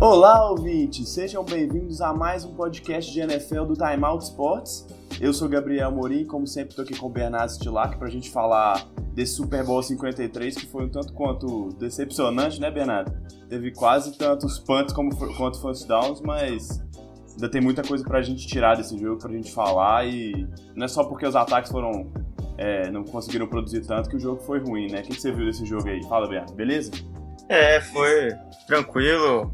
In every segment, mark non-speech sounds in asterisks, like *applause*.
Olá, ouvintes! Sejam bem-vindos a mais um podcast de NFL do Time Out Sports. Eu sou Gabriel Morim, como sempre estou aqui com o Bernardo Stilac para a gente falar desse Super Bowl 53 que foi um tanto quanto decepcionante, né, Bernardo? Teve quase tantos punts como, quanto first downs, mas ainda tem muita coisa para a gente tirar desse jogo, para a gente falar e não é só porque os ataques foram é, não conseguiram produzir tanto que o jogo foi ruim, né? O que você viu desse jogo aí? Fala, Bernardo, beleza? É, foi tranquilo,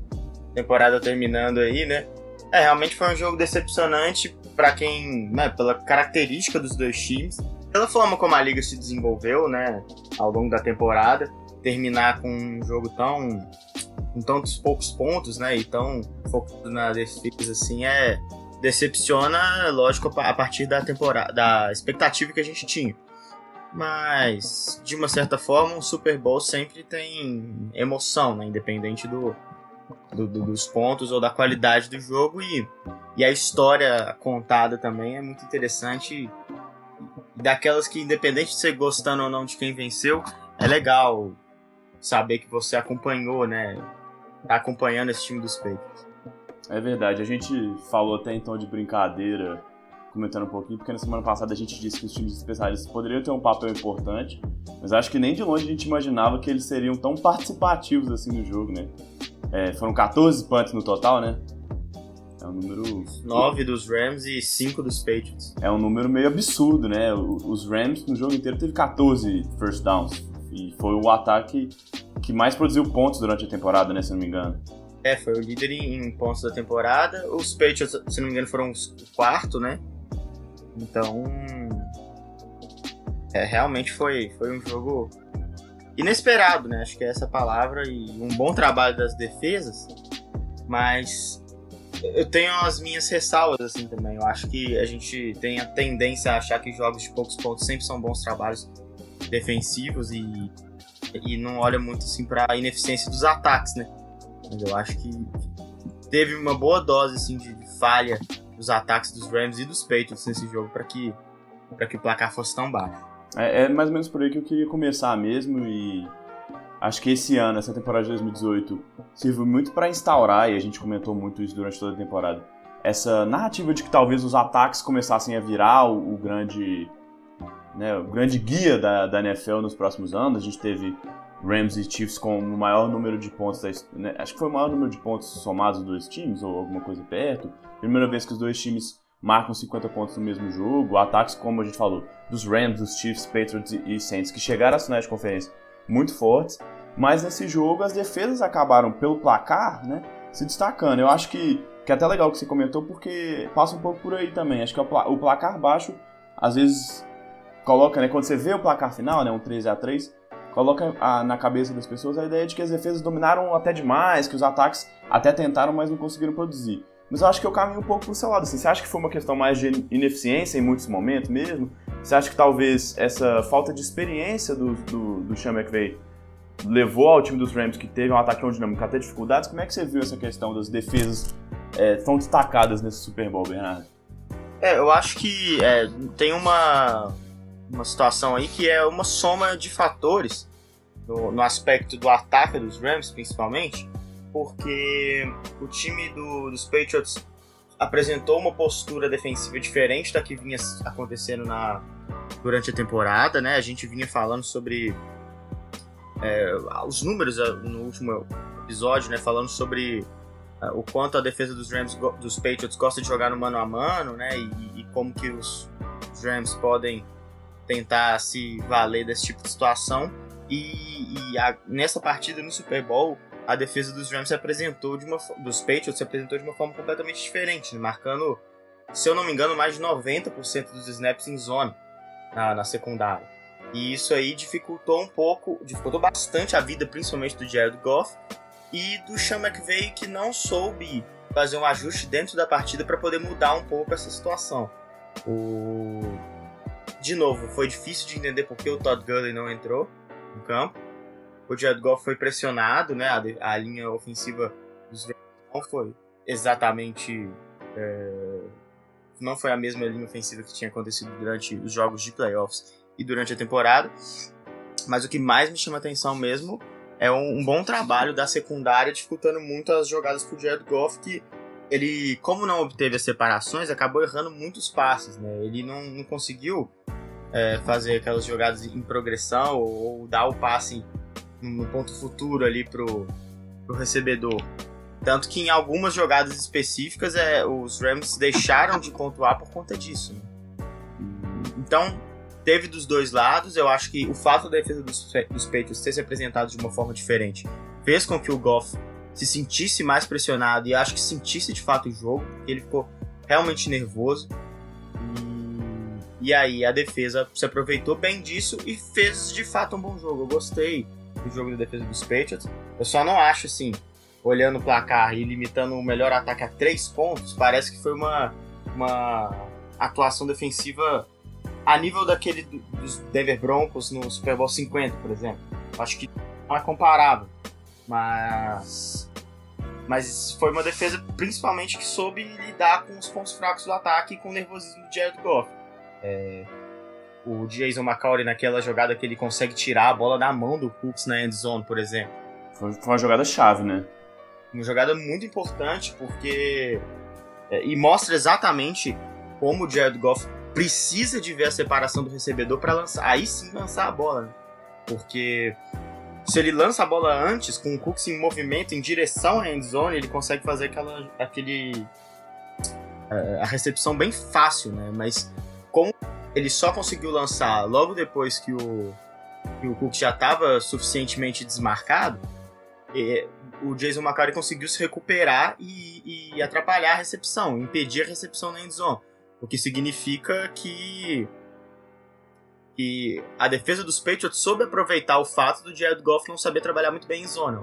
temporada terminando aí, né? É, realmente foi um jogo decepcionante para quem, né, pela característica dos dois times, pela forma como a liga se desenvolveu, né, ao longo da temporada, terminar com um jogo tão com tantos poucos pontos, né, e tão focado na defesa assim é decepciona, lógico, a partir da temporada, da expectativa que a gente tinha. Mas, de uma certa forma, um Super Bowl sempre tem emoção, né? Independente do, do, do, dos pontos ou da qualidade do jogo e, e a história contada também é muito interessante daquelas que independente de você gostando ou não de quem venceu é legal saber que você acompanhou né tá acompanhando esse time dos Patriots é verdade a gente falou até então de brincadeira comentando um pouquinho, porque na semana passada a gente disse que os times especialistas poderiam ter um papel importante, mas acho que nem de longe a gente imaginava que eles seriam tão participativos assim no jogo, né? É, foram 14 punts no total, né? É um número. 9 dos Rams e 5 dos Patriots. É um número meio absurdo, né? Os Rams no jogo inteiro teve 14 first downs. E foi o ataque que mais produziu pontos durante a temporada, né? Se não me engano. É, foi o líder em pontos da temporada. Os Patriots, se não me engano, foram o quarto, né? Então. É, realmente foi, foi um jogo inesperado, né? Acho que é essa palavra e um bom trabalho das defesas, mas eu tenho as minhas ressalvas assim também. Eu acho que a gente tem a tendência a achar que jogos de poucos pontos sempre são bons trabalhos defensivos e, e não olha muito assim para a ineficiência dos ataques, né? Mas eu acho que teve uma boa dose assim de falha dos ataques dos Rams e dos Patriots nesse jogo para que para que o placar fosse tão baixo. É, é, mais ou menos por aí que eu queria começar mesmo e acho que esse ano, essa temporada de 2018, serviu muito para instaurar, e a gente comentou muito isso durante toda a temporada, essa narrativa de que talvez os ataques começassem a virar o, o grande né, o grande guia da, da NFL nos próximos anos. A gente teve Rams e Chiefs com o maior número de pontos, da, né, acho que foi o maior número de pontos somados dos dois times, ou alguma coisa perto. Primeira vez que os dois times marcam 50 pontos no mesmo jogo, ataques, como a gente falou, dos Rams, dos Chiefs, Patriots e Saints, que chegaram às finais de conferência muito fortes, mas nesse jogo as defesas acabaram, pelo placar, né, se destacando. Eu acho que, que é até legal que você comentou, porque passa um pouco por aí também. Acho que o placar baixo, às vezes, coloca, né, quando você vê o placar final, né, um 13 a 3 coloca a, na cabeça das pessoas a ideia de que as defesas dominaram até demais, que os ataques até tentaram, mas não conseguiram produzir. Mas eu acho que eu caminho um pouco pro seu lado. Assim. Você acha que foi uma questão mais de ineficiência em muitos momentos mesmo? Você acha que talvez essa falta de experiência do, do, do Sean McVay levou ao time dos Rams, que teve um ataque tão dinâmico, a ter dificuldades? Como é que você viu essa questão das defesas é, tão destacadas nesse Super Bowl, Bernardo? É, eu acho que é, tem uma, uma situação aí que é uma soma de fatores no, no aspecto do ataque dos Rams, principalmente, porque o time do, dos Patriots apresentou uma postura defensiva diferente da que vinha acontecendo na, durante a temporada, né? A gente vinha falando sobre é, os números é, no último episódio, né? Falando sobre é, o quanto a defesa dos Rams, dos Patriots gosta de jogar no mano a mano, né? E, e como que os, Rams podem tentar se valer desse tipo de situação. E, e a, nessa partida no Super Bowl, a defesa dos Rams se apresentou de uma dos Patriots se apresentou de uma forma completamente diferente, né? marcando, se eu não me engano, mais de 90% dos snaps em zona na, na, secundária. E isso aí dificultou um pouco, dificultou bastante a vida, principalmente do Jared Goff e do Sean McVay, que não soube fazer um ajuste dentro da partida para poder mudar um pouco essa situação. O de novo, foi difícil de entender porque o Todd Gurley não entrou no campo. O Jared Goff foi pressionado, né? A, a linha ofensiva dos não foi exatamente. É, não foi a mesma linha ofensiva que tinha acontecido durante os jogos de playoffs e durante a temporada. Mas o que mais me chama atenção mesmo é um, um bom trabalho da secundária, dificultando muito as jogadas pro Jared Goff, que ele, como não obteve as separações, acabou errando muitos passes, né? Ele não, não conseguiu é, fazer aquelas jogadas em progressão ou, ou, dar o passe no ponto futuro ali pro, pro recebedor. Tanto que em algumas jogadas específicas é, os Rams deixaram de pontuar por conta disso. Né? Então, teve dos dois lados. Eu acho que o fato da defesa dos, dos Patriots ter se apresentado de uma forma diferente fez com que o Goff se sentisse mais pressionado e acho que sentisse de fato o jogo, porque ele ficou realmente nervoso. E, e aí a defesa se aproveitou bem disso e fez de fato um bom jogo. Eu gostei do jogo da defesa dos Patriots. Eu só não acho assim, olhando o placar e limitando o melhor ataque a três pontos, parece que foi uma, uma atuação defensiva a nível daquele dos Denver Broncos no Super Bowl 50, por exemplo. Acho que não é comparável. Mas. Mas foi uma defesa principalmente que soube lidar com os pontos fracos do ataque e com o nervosismo do Jared Goff. É, o Jason McCourty naquela jogada que ele consegue tirar a bola da mão do Cooks na end zone, por exemplo. Foi uma jogada chave, né? Uma jogada muito importante porque. É, e mostra exatamente como o Jared Goff precisa de ver a separação do recebedor para lançar. Aí sim lançar a bola, né? Porque se ele lança a bola antes, com o Cooks em movimento, em direção à endzone, ele consegue fazer aquela, aquele, é, a recepção bem fácil, né? Mas como ele só conseguiu lançar logo depois que o, que o Cooks já estava suficientemente desmarcado, é, o Jason McCarthy conseguiu se recuperar e, e, atrapalhar a recepção, impedir a recepção na endzone. O que significa que e a defesa dos Patriots soube aproveitar o fato do Jared Goff não saber trabalhar muito bem em zona.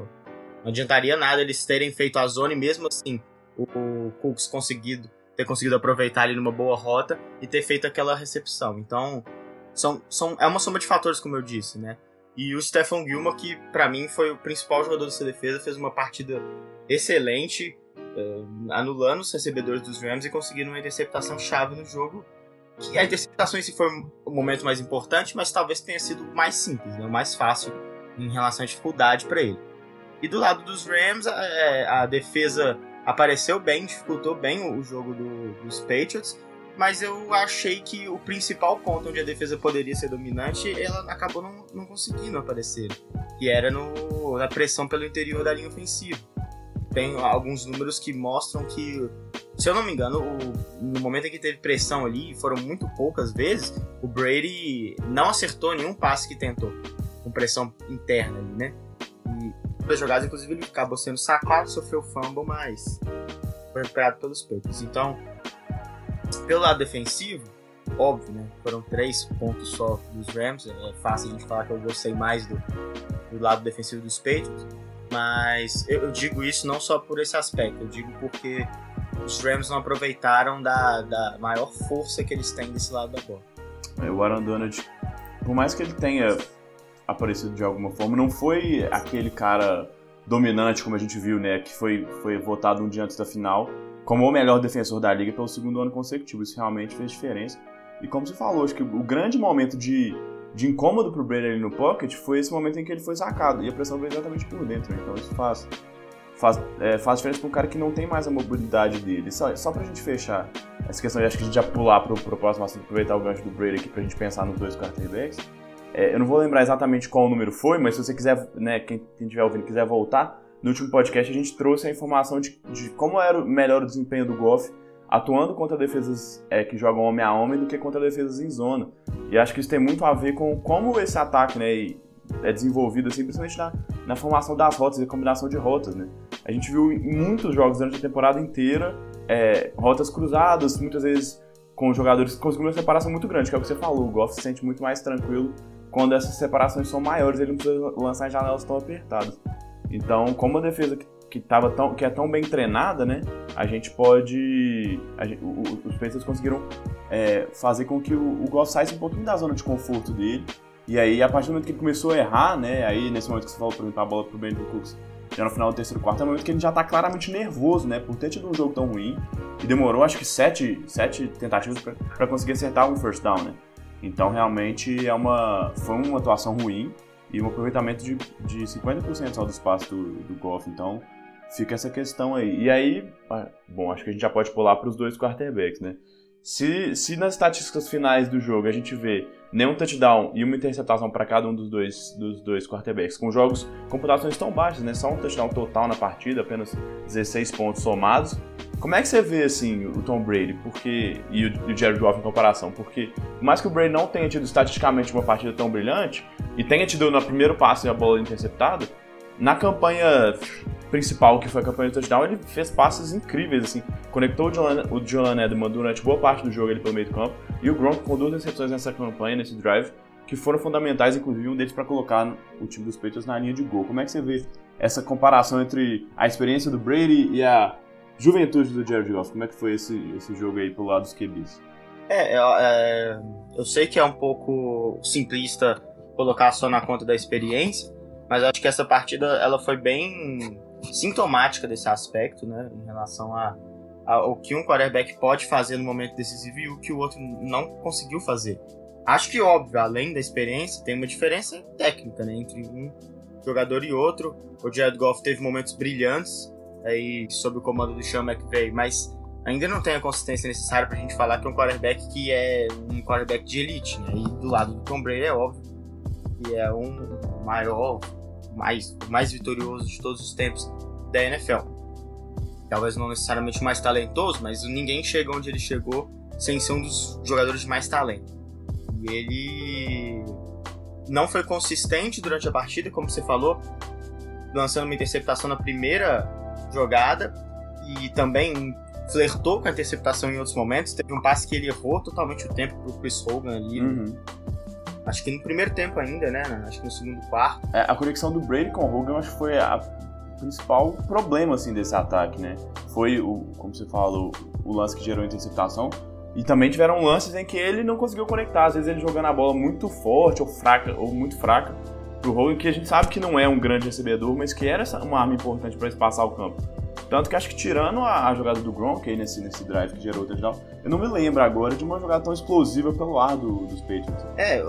Não adiantaria nada eles terem feito a zona e mesmo assim o, o Cooks conseguido ter conseguido aproveitar ele numa boa rota e ter feito aquela recepção. Então, são, são, é uma soma de fatores, como eu disse, né? E o Stefan Gilmore, que para mim foi o principal jogador dessa defesa, fez uma partida excelente, uh, anulando os recebedores dos Rams e conseguindo uma interceptação chave no jogo que a interceptação em si foi o momento mais importante, mas talvez tenha sido mais simples, né? mais fácil em relação à dificuldade para ele. E do lado dos Rams, a, é, a, defesa apareceu bem, dificultou bem o, jogo do, dos Patriots, mas eu achei que o principal ponto onde a defesa poderia ser dominante, ela acabou não, não conseguindo aparecer, que era no, na pressão pelo interior da linha ofensiva. Tem alguns números que mostram que se eu não me engano, o, no momento em que teve pressão ali, foram muito poucas vezes, o Brady não acertou nenhum passe que tentou, com pressão interna ali, né? E das jogadas, inclusive, ele acabou sendo sacado, sofreu fumble, mas foi recuperado pelos Patriots. Então, pelo lado defensivo, óbvio, né? Foram três pontos só dos Rams. É fácil a gente falar que eu gostei mais do, do lado defensivo dos Patriots. Mas eu, eu digo isso não só por esse aspecto, eu digo porque os Rams não aproveitaram da, da maior força que eles têm desse lado da bola. É, o Aaron Donald, por mais que ele tenha aparecido de alguma forma, não foi aquele cara dominante como a gente viu, né, que foi, foi votado um dia antes da final como o melhor defensor da liga pelo segundo ano consecutivo. Isso realmente fez diferença. E como você falou, acho que o grande momento de, de incômodo pro Brady ali no pocket foi esse momento em que ele foi sacado. E a pressão veio exatamente por dentro, então isso faz faz, é, faz diferença para um cara que não tem mais a mobilidade dele. Só, só pra gente fechar essa questão, acho que a gente já pular pro, pro próximo assunto, aproveitar o gancho do Brady aqui pra gente pensar nos dois quarterbacks. É, eu não vou lembrar exatamente qual número foi, mas se você quiser, né, quem estiver ouvindo quiser voltar, no último podcast a gente trouxe a informação de, de como era o melhor o desempenho do Goff atuando contra defesas é, que jogam homem a homem do que contra defesas em zona. E acho que isso tem muito a ver com como esse ataque, né, é desenvolvido, assim, principalmente na, na formação das rotas e combinação de rotas, né? A gente viu em muitos jogos durante a temporada inteira é, rotas cruzadas, muitas vezes com jogadores que conseguiram uma separação muito grande, que é o que você falou. O Goff se sente muito mais tranquilo quando essas separações são maiores, ele não precisa lançar em janelas tão apertadas. Então, como a defesa que tava tão, que é tão bem treinada, né? A gente pode. A gente, os Pacers conseguiram é, fazer com que o, o Goff saísse um pouquinho da zona de conforto dele. E aí, a partir do momento que ele começou a errar, né? Aí, nesse momento que você falou, por exemplo, a bola pro Brandon Cooks, já no final do terceiro quarto, é o momento que ele já tá claramente nervoso, né? Por ter tido um jogo tão ruim. E demorou, acho que, sete, sete tentativas para conseguir acertar um first down, né? Então, realmente, é uma, foi uma atuação ruim e um aproveitamento de, de 50% só do espaço do, do golfe. Então, fica essa questão aí. E aí, ah, bom, acho que a gente já pode pular para os dois quarterbacks, né? Se, se nas estatísticas finais do jogo a gente vê nenhum touchdown e uma interceptação para cada um dos dois, dos dois quarterbacks, com jogos com pontuações tão baixas, né? Só um touchdown total na partida, apenas 16 pontos somados. Como é que você vê assim o Tom Brady porque e o, o Jared Goff em comparação? Porque por mais que o Brady não tenha tido estatisticamente uma partida tão brilhante e tenha tido no primeiro passe a bola interceptada, na campanha principal, que foi a campanha de touchdown, ele fez passes incríveis, assim. Conectou o John, o durante boa parte do jogo ele pelo meio do campo. E o Gronk com duas recepções nessa campanha, nesse drive, que foram fundamentais, inclusive um deles para colocar o time dos Patriots na linha de gol. Como é que você vê essa comparação entre a experiência do Brady e a juventude do Jared Goff? Como é que foi esse, esse jogo aí pelo lado dos QBs? É, é, eu sei que é um pouco simplista colocar só na conta da experiência, mas acho que essa partida ela foi bem sintomática desse aspecto, né, em relação a, a, o que um quarterback pode fazer no momento decisivo e o que o outro não conseguiu fazer. Acho que, óbvio, além da experiência, tem uma diferença técnica né, entre um jogador e outro. O Jared Goff teve momentos brilhantes aí sob o comando do Sean McVay, mas ainda não tem a consistência necessária para a gente falar que é um quarterback que é um quarterback de elite. Né? E do lado do Tom Brady é óbvio que é um maior mais, mais vitorioso de todos os tempos da NFL. Talvez não necessariamente o mais talentoso, mas ninguém chega onde ele chegou sem ser um dos jogadores de mais talento. E ele não foi consistente durante a partida, como você falou, lançando uma interceptação na primeira jogada e também flertou com a interceptação em outros momentos. Teve um passe que ele errou totalmente o tempo pro Chris Hogan ali. Uhum. Acho que no primeiro tempo ainda, né? Acho que no segundo quarto. É, a conexão do Brady com o Hogan acho que foi a principal problema assim desse ataque, né? Foi o, como você falou, o lance que gerou a interceptação. E também tiveram lances em que ele não conseguiu conectar, às vezes ele jogando a bola muito forte ou fraca ou muito fraca pro Hogan, que a gente sabe que não é um grande recebedor, mas que era uma arma importante para espaçar o campo. Tanto que acho que tirando a, a, jogada do Gronk aí nesse, nesse drive que gerou o touchdown, eu não me lembro agora de uma jogada tão explosiva pelo ar do, dos Patriots. É,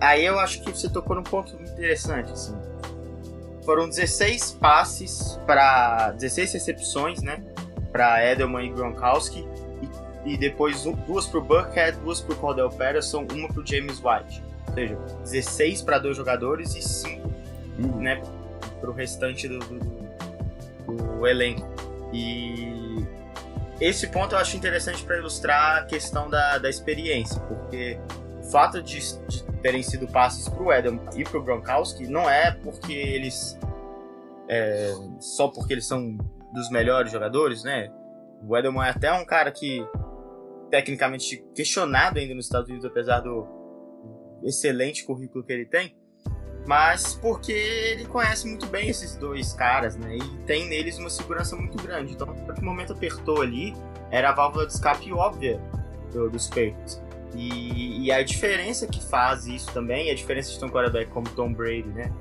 aí eu acho que você tocou num ponto interessante, assim. Foram 16 passes para 16 recepções, né, para Edelman e Gronkowski e, e depois duas para o Burkhead, duas para o Cordell Patterson, uma para o James White. Ou seja, 16 para dois jogadores e 5 uhum. né, para o restante do, do, do elenco. E esse ponto eu acho interessante para ilustrar a questão da, da experiência, porque o fato de, de terem sido passes para o Edel e para o Gronkowski não é porque eles. É, só porque eles são dos melhores jogadores, né? O Edelman é até um cara que tecnicamente questionado ainda nos Estados Unidos, apesar do excelente currículo que ele tem mas porque ele conhece muito bem esses dois caras, né? E tem neles uma segurança muito grande. Então, no momento apertou ali, era a válvula de escape óbvia do, dos Patriots. E, e, a diferença que faz isso também, a diferença de um quarterback como Tom Brady, né?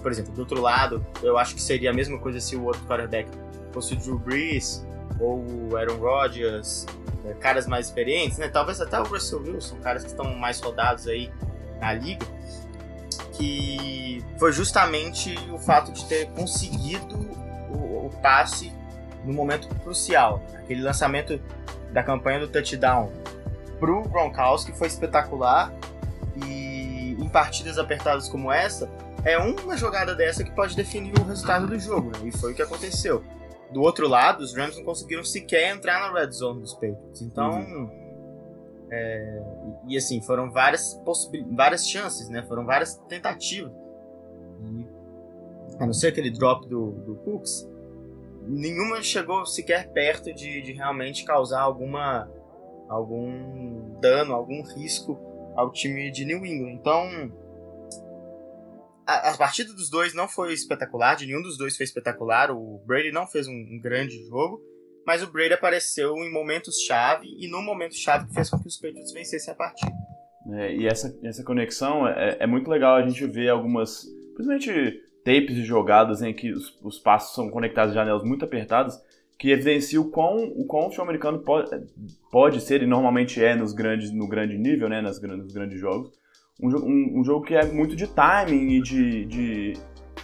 Por exemplo, do outro lado, eu acho que seria a mesma coisa se o outro quarterback fosse o Drew Brees ou o Aaron Rodgers? Caras mais experientes, né? Talvez até o Russell Wilson, caras que estão mais rodados aí na liga que foi justamente o fato de ter conseguido o, o passe no momento crucial. Aquele lançamento da campanha do touchdown pro Gronkowski foi espetacular e em partidas apertadas como essa, é uma jogada dessa que pode definir o resultado do jogo, né? e foi o que aconteceu. Do outro lado, os Rams não conseguiram sequer entrar na red zone dos Patriots. Então, uhum é, e assim, foram várias várias chances, né? Foram várias tentativas. E, a não ser aquele drop do, do Cooks, nenhuma chegou sequer perto de, de realmente causar alguma algum dano, algum risco ao time de New England. Então, a, a, partida dos dois não foi espetacular, de nenhum dos dois foi espetacular. O Brady não fez um, um grande jogo, mas o Brady apareceu em momentos-chave e no momento-chave que fez com que os Patriots vencessem a partida. É, e essa, essa conexão é, é, muito legal a gente ver algumas, principalmente tapes de jogadas em que os, os passos são conectados em janelas muito apertadas, que evidencia o quão o, quão o americano pode, pode ser, e normalmente é nos grandes, no grande nível, né, nas, nos grandes jogos, um, um, um jogo que é muito de timing e de, de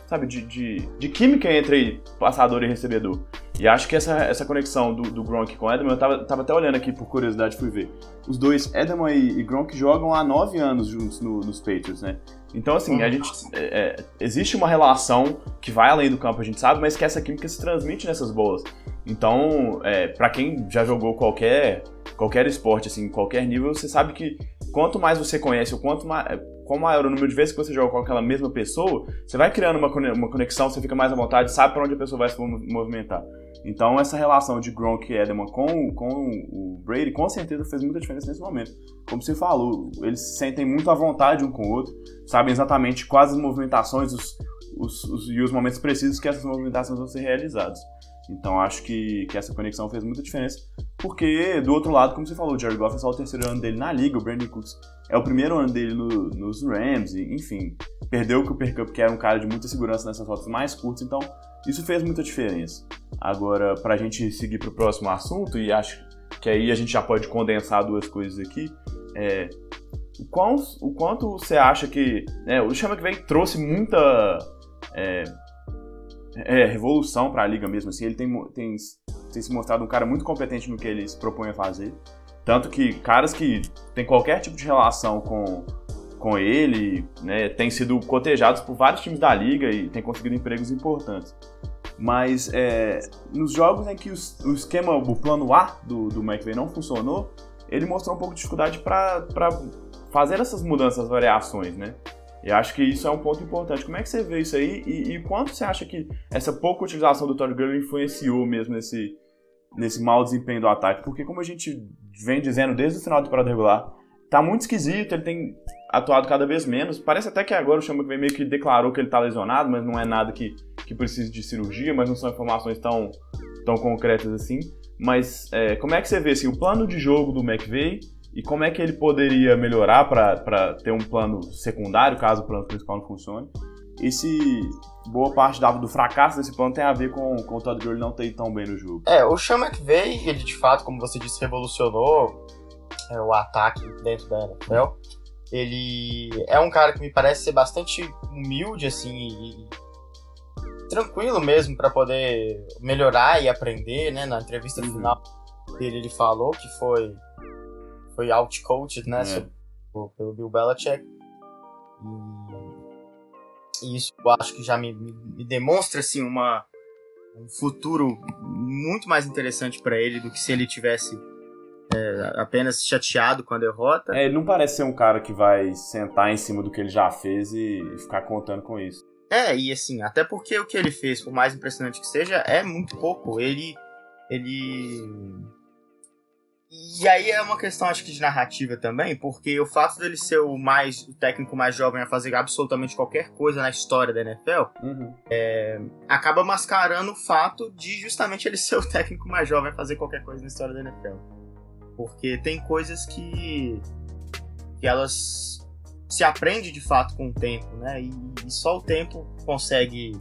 sabe, de, de, de, química entre passador e recebedor. E acho que essa, essa conexão do, do Gronk com o Edelman, eu tava, tava até olhando aqui por curiosidade, fui ver. Os dois, Edelman e, e Gronk, jogam há nove anos juntos no, nos Patriots, né? Então, assim, a gente. É, é, existe uma relação que vai além do campo, a gente sabe, mas que essa química se transmite nessas bolas. Então, é, para quem já jogou qualquer, qualquer esporte, assim, qualquer nível, você sabe que quanto mais você conhece, ou quanto mais, quanto maior o número de vezes que você joga com aquela mesma pessoa, você vai criando uma, uma conexão, você fica mais à vontade, sabe para onde a pessoa vai se movimentar. Então, essa relação de Gronk e Edelman com, com o Brady, com certeza fez muita diferença nesse momento. Como você falou, eles se sentem muito à vontade um com o outro, sabem exatamente quais as movimentações os, os, os, e os momentos precisos que essas movimentações vão ser realizadas. Então acho que, que essa conexão fez muita diferença. Porque, do outro lado, como você falou, o Jared Goff é só o terceiro ano dele na liga, o Brandon Cooks é o primeiro ano dele no, nos Rams, e, enfim. Perdeu o Cooper Cup, que era um cara de muita segurança nessas rotas mais curtas, então isso fez muita diferença. Agora, para a gente seguir para o próximo assunto, e acho que aí a gente já pode condensar duas coisas aqui, é, o, quão, o quanto você acha que. Né, o Chama que vem trouxe muita. É, é, revolução para a liga mesmo. Assim, ele tem, tem, tem se mostrado um cara muito competente no que ele se propõe a fazer. Tanto que caras que têm qualquer tipo de relação com, com ele né, têm sido cotejados por vários times da liga e têm conseguido empregos importantes. Mas é, nos jogos em que os, o esquema, o plano A do, do McVay não funcionou, ele mostrou um pouco de dificuldade para fazer essas mudanças, variações, né? E acho que isso é um ponto importante. Como é que você vê isso aí e, e quanto você acha que essa pouca utilização do Todd Gurley influenciou mesmo nesse, nesse mau desempenho do ataque? Porque como a gente vem dizendo desde o final da temporada regular, tá muito esquisito, ele tem atuado cada vez menos. Parece até que agora o Chama meio que declarou que ele tá lesionado, mas não é nada que, que precise de cirurgia, mas não são informações tão, tão concretas assim. Mas é, como é que você vê assim, o plano de jogo do McVeigh e como é que ele poderia melhorar para ter um plano secundário, caso o plano principal não funcione. E se boa parte do fracasso desse plano tem a ver com, com o Todd Gurley não ter ido tão bem no jogo. É, o Sean McVay, ele de fato, como você disse, revolucionou é, o ataque dentro da NFL. Ele é um cara que me parece ser bastante humilde, assim, e, tranquilo mesmo para poder melhorar e aprender, né? Na entrevista uhum. final dele, ele falou que foi foi outcoached, né, é. pelo Bill Belichick. E, e, isso eu acho que já me, me, me demonstra assim uma um futuro muito mais interessante para ele do que se ele tivesse é, apenas chateado com a derrota. É, ele não parece ser um cara que vai sentar em cima do que ele já fez e, e ficar contando com isso. É, e assim, até porque o que ele fez, por mais impressionante que seja, é muito pouco. Ele ele e aí é uma questão, acho que, de narrativa também, porque o fato dele ser o mais o técnico mais jovem a fazer absolutamente qualquer coisa na história da NFL uhum. é, acaba mascarando o fato de justamente ele *laughs* ser o técnico mais jovem a fazer qualquer coisa na história da NFL. Porque tem coisas que, que elas se aprende de fato com o tempo, né? E, e só o tempo consegue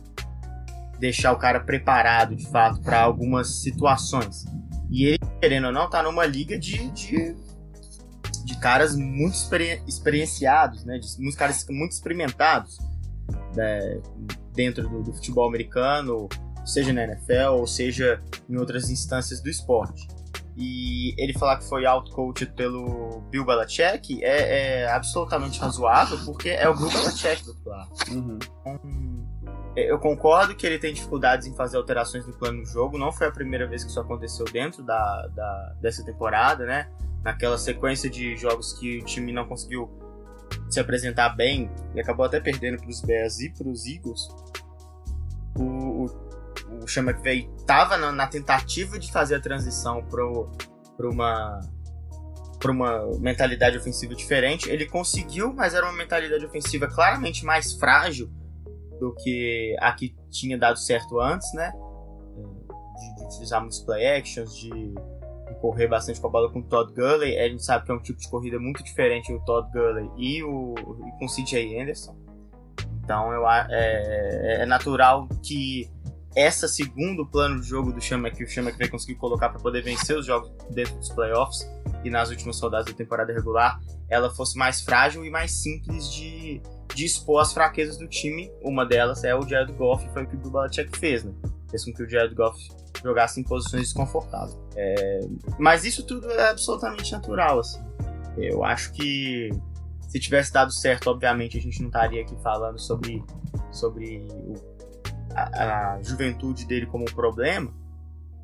deixar o cara preparado de fato para algumas situações. E ele, querendo ou não, tá numa liga de, de, de caras muito experi experienciados, né? De muitos caras muito experimentados né? dentro do, do, futebol americano, seja na NFL ou seja em outras instâncias do esporte. E ele falar que foi outcoached pelo Bill Belichick é, é absolutamente razoável, porque é o Bill Belichick do outro lado. Uhum. É, eu concordo que ele tem dificuldades em fazer alterações no plano do jogo. Não foi a primeira vez que isso aconteceu dentro da, da, dessa temporada, né? Naquela sequência de jogos que o time não conseguiu se apresentar bem e acabou até perdendo para os Bears e para os Eagles. O, o, o Sean McVay estava na, na, tentativa de fazer a transição para uma para uma mentalidade ofensiva diferente. Ele conseguiu, mas era uma mentalidade ofensiva claramente mais frágil do que a que tinha dado certo antes, né? De, de utilizar muitos play actions, de, de, correr bastante com a bola com o Todd Gurley. A gente sabe que é um tipo de corrida muito diferente o Todd Gurley e o e com o CJ Anderson. Então eu, é, é natural que essa segundo plano de jogo do Chama que o Chama vai conseguir colocar para poder vencer os jogos dentro dos playoffs e nas últimas rodadas da temporada regular, ela fosse mais frágil e mais simples de, de expor as fraquezas do time. Uma delas é o Jared Goff, foi o que o Belichick fez, né? Fez com que o Jared Goff jogasse em posições desconfortáveis. É... Mas isso tudo é absolutamente natural, assim. Eu acho que se tivesse dado certo, obviamente a gente não estaria aqui falando sobre, sobre o, a, a juventude dele como um problema.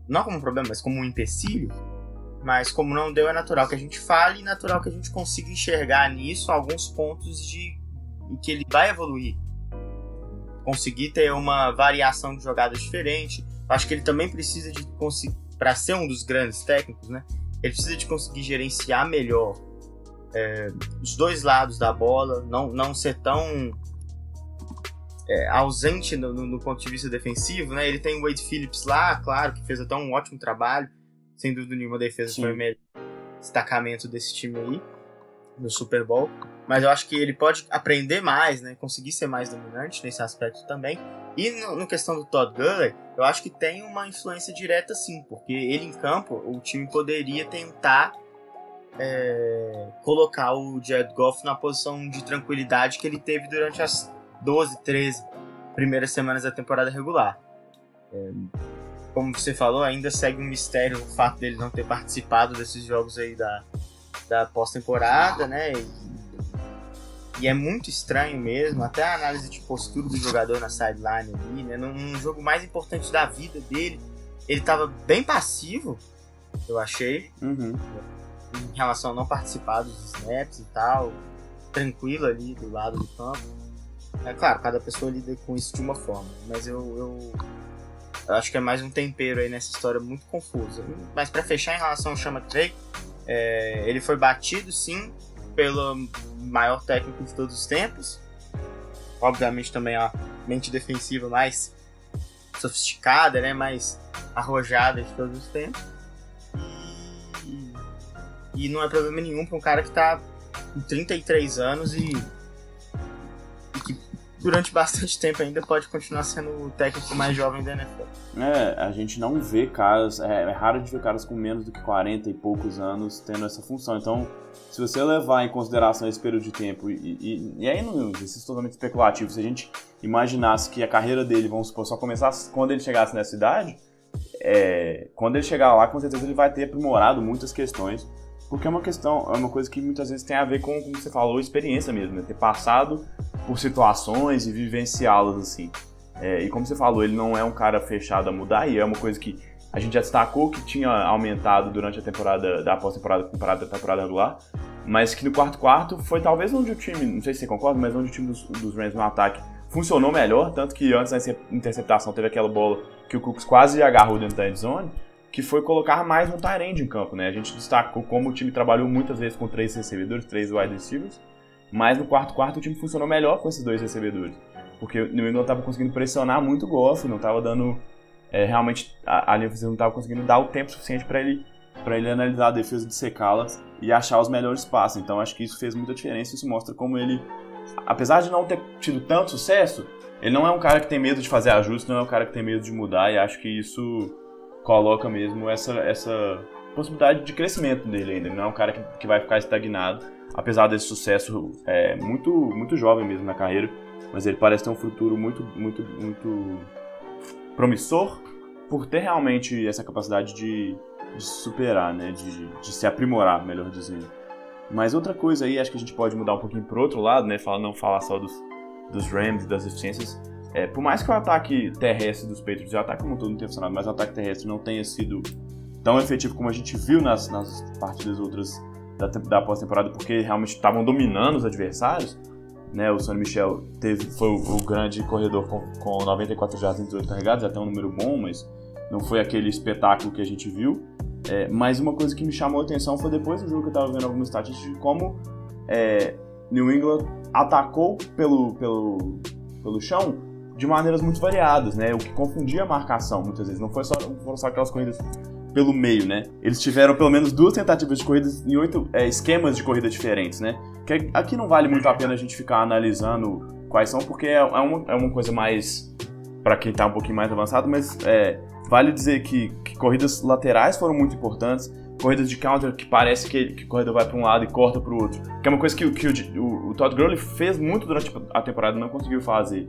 Não como um problema, mas como um empecilho mas como não deu, é natural que a gente fale e natural que a gente consiga enxergar nisso alguns pontos de em que ele vai evoluir. Conseguir ter uma variação de jogadas diferente. Acho que ele também precisa de conseguir, para ser um dos grandes técnicos, né? Ele precisa de conseguir gerenciar melhor é, os dois lados da bola, não, não ser tão é, ausente no, no, no, ponto de vista defensivo, né? Ele tem o Wade Phillips lá, claro, que fez até um ótimo trabalho, sem dúvida nenhuma, a defesa Sim. foi o melhor destacamento desse time aí no Super Bowl. Mas eu acho que ele pode aprender mais, né? Conseguir ser mais dominante nesse aspecto também. E no, no questão do Todd Gurley, eu acho que tem uma influência direta sim, porque ele em campo, o time poderia tentar é, colocar o Jared Goff na posição de tranquilidade que ele teve durante as 12, 13 primeiras semanas da temporada regular. É, como você falou, ainda segue um mistério o fato dele não ter participado desses jogos aí da, da pós-temporada, né? E, e, é muito estranho mesmo, até a análise de postura do jogador na sideline ali, né? Num, num jogo mais importante da vida dele, ele estava bem passivo, eu achei, uhum. em relação a não participar dos snaps e tal, tranquilo ali do lado do campo. É claro, cada pessoa lida com isso de uma forma, mas eu, eu eu acho que é mais um tempero aí nessa história muito confusa. Mas para fechar em relação ao Chama Drake, é, ele foi batido sim pelo maior técnico de todos os tempos. Obviamente também a mente defensiva mais sofisticada, né, mais arrojada de todos os tempos. E, e não é problema nenhum para um cara que está com 33 anos e durante bastante tempo ainda pode continuar sendo o técnico mais jovem da NFL. É, a gente não vê caras, é, é, raro de ver caras com menos do que 40 e poucos anos tendo essa função. Então, se você levar em consideração esse período de tempo, e, e, e aí não existe totalmente especulativo, se a gente imaginasse que a carreira dele, vamos supor, só começasse quando ele chegasse nessa idade, é, quando ele chegar lá, com certeza ele vai ter aprimorado muitas questões porque é uma questão, é uma coisa que muitas vezes tem a ver com, como você falou, experiência mesmo, né? Ter passado por situações e vivenciá-las assim. É, e como você falou, ele não é um cara fechado a mudar, e é uma coisa que a gente já destacou que tinha aumentado durante a temporada, da pós-temporada comparada à temporada regular, mas que no quarto quarto foi talvez onde o time, não sei se você concorda, mas onde o time dos, dos Rams no ataque funcionou melhor, tanto que antes da interceptação teve aquela bola que o Cooks quase agarrou dentro da endzone, que foi colocar mais um Tyrande em campo, né? A gente destacou como o time trabalhou muitas vezes com três recebedores, três wide receivers, mas no quarto quarto o time funcionou melhor com esses dois recebedores, porque o New England estava conseguindo pressionar muito o Goff, não estava dando é, realmente a, a linha não estava conseguindo dar o tempo suficiente para ele para ele analisar a defesa de secá-las e achar os melhores passos. Então acho que isso fez muita diferença. Isso mostra como ele, apesar de não ter tido tanto sucesso, ele não é um cara que tem medo de fazer ajustes, não é um cara que tem medo de mudar. E acho que isso coloca mesmo essa, essa possibilidade de crescimento dele ainda. Ele não é um cara que, que vai ficar estagnado, apesar desse sucesso é, muito, muito jovem mesmo na carreira, mas ele parece ter um futuro muito, muito, muito promissor por ter realmente essa capacidade de, de superar, né, de, de se aprimorar, melhor dizendo. Mas outra coisa aí, acho que a gente pode mudar um pouquinho pro outro lado, né, falar, não falar só dos, dos Rams e das eficiências, é, por mais que o ataque terrestre dos Patriots, o ataque como todo não tenha funcionado, mas o ataque terrestre não tenha sido tão efetivo como a gente viu nas, nas partidas outras da, da pós-temporada, porque realmente estavam dominando os adversários, né? O Sonny Michel teve, foi o, o grande corredor com, com 94 jardas em 18 carregados, até um número bom, mas não foi aquele espetáculo que a gente viu. É, mas uma coisa que me chamou a atenção foi depois do jogo que eu estava vendo algumas estatísticas de como é, New England atacou pelo, pelo, pelo chão de maneiras muito variadas, né? O que confundia a marcação muitas vezes. Não foi só, não foram só aquelas corridas pelo meio, né? Eles tiveram pelo menos duas tentativas de corridas em oito é, esquemas de corrida diferentes, né? Que aqui não vale muito a pena a gente ficar analisando quais são, porque é, é uma, é uma coisa mais para quem tá um pouquinho mais avançado, mas é, vale dizer que, que, corridas laterais foram muito importantes, corridas de counter que parece que, que a corrida vai para um lado e corta para o outro, que é uma coisa que, que o, o, o Todd Gurley fez muito durante a temporada, não conseguiu fazer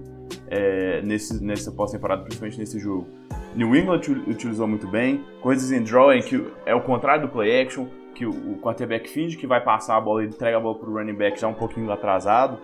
é, nesse, nessa pós-temporada, principalmente nesse jogo. New England utilizou muito bem, coisas em drawing que é o contrário do play action, que o, o quarterback finge que vai passar a bola e entrega a bola para o running back já um pouquinho atrasado.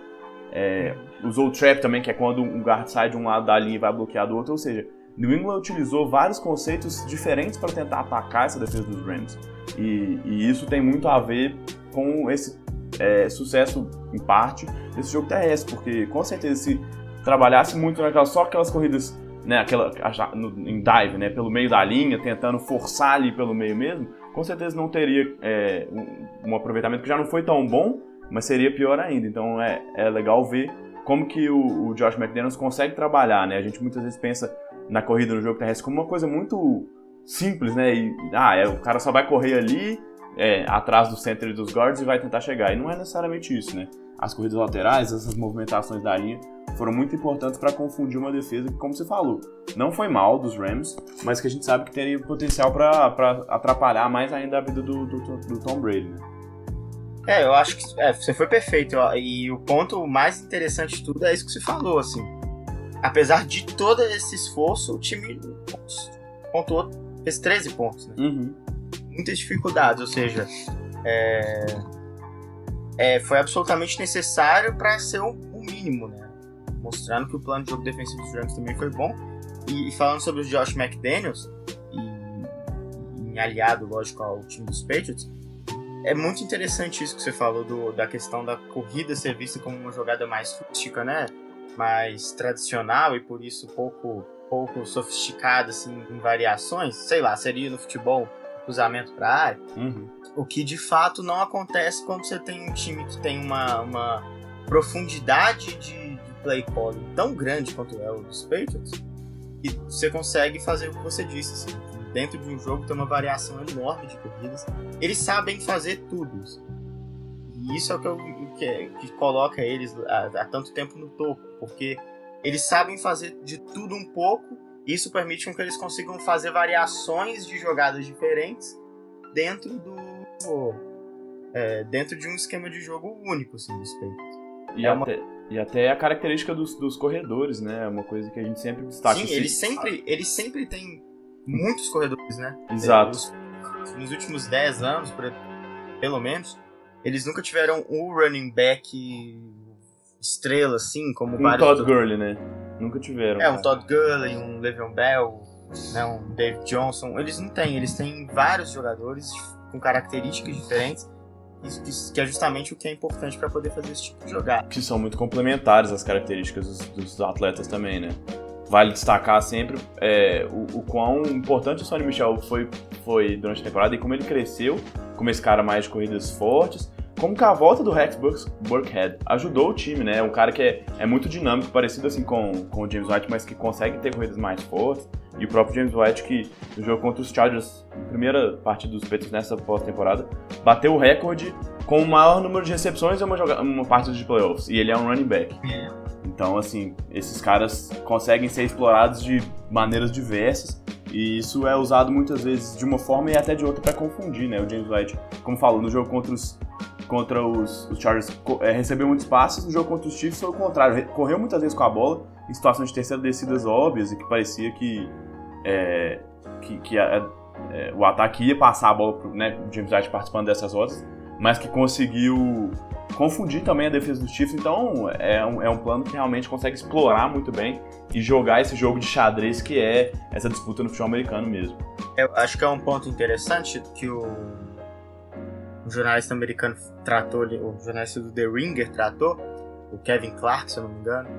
É, usou o trap também, que é quando um guard sai de um lado da linha e vai bloquear do outro, ou seja, New England utilizou vários conceitos diferentes para tentar atacar essa defesa dos Rams. E, e, isso tem muito a ver com esse é, sucesso, em parte, desse jogo terrestre, porque com certeza se trabalhasse muito naquelas, só aquelas corridas né, aquela, no, em dive, né, pelo meio da linha, tentando forçar ali pelo meio mesmo, com certeza não teria é, um, um, aproveitamento que já não foi tão bom, mas seria pior ainda. Então é, é legal ver como que o, o Josh McDaniels consegue trabalhar, né? A gente muitas vezes pensa na corrida no jogo terrestre como uma coisa muito simples, né? E, ah, é, o cara só vai correr ali é, atrás do center e dos guards e vai tentar chegar. E não é necessariamente isso, né? As corridas laterais, essas movimentações da linha foram muito importantes para confundir uma defesa que, como você falou, não foi mal dos Rams, mas que a gente sabe que teria potencial para atrapalhar mais ainda a vida do, do, do Tom Brady. Né? É, eu acho que é, você foi perfeito. E o ponto mais interessante de tudo é isso que você falou, assim. Apesar de todo esse esforço, o time pontuou, fez 13 pontos, né? Uhum. Muitas dificuldades, ou seja, é, é, foi absolutamente necessário para ser o, o, mínimo, né? Mostrando que o plano de jogo defensivo dos Rams também foi bom. E, e falando sobre o Josh McDaniels, e, e aliado, lógico, ao time dos Patriots, é muito interessante isso que você falou do, da questão da corrida ser vista como uma jogada mais rústica, né? Mais tradicional e por isso pouco, pouco sofisticada assim, em variações. Sei lá, seria no futebol cruzamento para área. Uhum. O que de fato não acontece quando você tem um time que tem uma, uma profundidade de, de play calling tão grande quanto é o dos Patriots. E você consegue fazer o que você disse, assim, dentro de um jogo tem uma variação enorme de corridas. Eles sabem fazer tudo. E isso é o que, eu, que, que coloca eles há, há, tanto tempo no topo, porque eles sabem fazer de tudo um pouco. Isso permite que eles consigam fazer variações de jogadas diferentes dentro do é, dentro de um esquema de jogo único, assim, dos E, é uma... até, e até a característica dos, dos corredores, né? É uma coisa que a gente sempre destaca. Sim, eles sempre, eles sempre têm muitos corredores, né? Exato. nos últimos 10 anos, pelo menos, eles nunca tiveram um running back estrela, assim, como um vários... Todd Gurley, né? Nunca tiveram. É, um Todd Gurley, um Le'Veon Bell, né, um Dave Johnson. Eles não têm, eles têm vários jogadores com características diferentes que é justamente o que é importante para poder fazer esse tipo de jogada. Que são muito complementares as características dos, dos atletas também, né? vale destacar sempre é, o, o, quão importante o Sonny Michel foi, foi durante a temporada e como ele cresceu como esse cara mais de corridas fortes. Como que a volta do Rex Burkhead ajudou o time, né? Um cara que é, é muito dinâmico, parecido assim com, com o James White, mas que consegue ter corridas mais fortes. E o próprio James White, que no jogo contra os Chargers, primeira parte dos Patriots nessa pós-temporada, bateu o recorde com o maior número de recepções em uma, uma partida de playoffs. E ele é um running back. Então, assim, esses caras conseguem ser explorados de maneiras diversas e isso é usado muitas vezes de uma forma e até de outra para confundir, né? O James White, como falou, no jogo contra os, contra os, os Chargers é, recebeu muitos passes, no jogo contra os Chiefs foi o contrário, correu muitas vezes com a bola em situações de terceira descidas óbvias e que parecia que, é, que, que a, é, o ataque ia passar a bola pro né, o James White participando dessas rotas, mas que conseguiu confundir também a defesa dos Chiefs, então é um, é um plano que realmente consegue explorar muito bem e jogar esse jogo de xadrez que é essa disputa no futebol americano mesmo. Eu acho que é um ponto interessante que o, o jornalista americano tratou, o jornalista do The Ringer tratou, o Kevin Clark, se eu não me engano,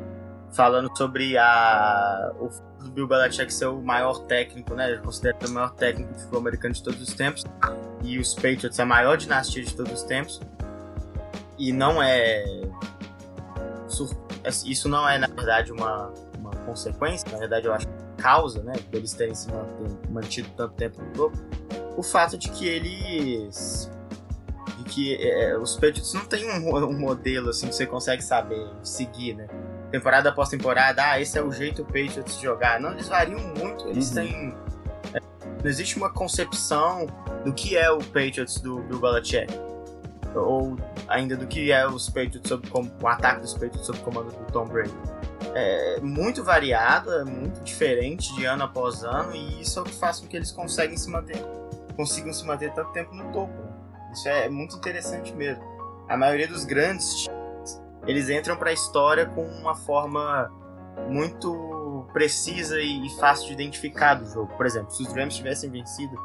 falando sobre a, o Bill Belichick ser o maior técnico, né? Ele considera o maior técnico do futebol americano de todos os tempos e os Patriots a maior dinastia de todos os tempos e não é isso não é, na verdade, uma, uma consequência, na verdade, eu acho causa, né, deles terem se mantido tanto tempo no topo, o fato de que eles de que é, os Patriots não tem um, um, modelo assim que você consegue saber seguir, né? Temporada após temporada, ah, esse é o jeito do Patriots jogar. Não, eles variam muito, eles uhum. têm é, não existe uma concepção do que é o Patriots do, do Belichick ou ainda do que é os Patriots sob o ataque dos Patriots sob o comando do Tom Brady. É muito variado, é muito diferente de ano após ano e isso é o que faz com que eles conseguem se manter, consigam se manter tanto tempo no topo. Isso é muito interessante mesmo. A maioria dos grandes times, eles entram para a história com uma forma muito precisa e fácil de identificar do jogo. Por exemplo, se os Rams tivessem vencido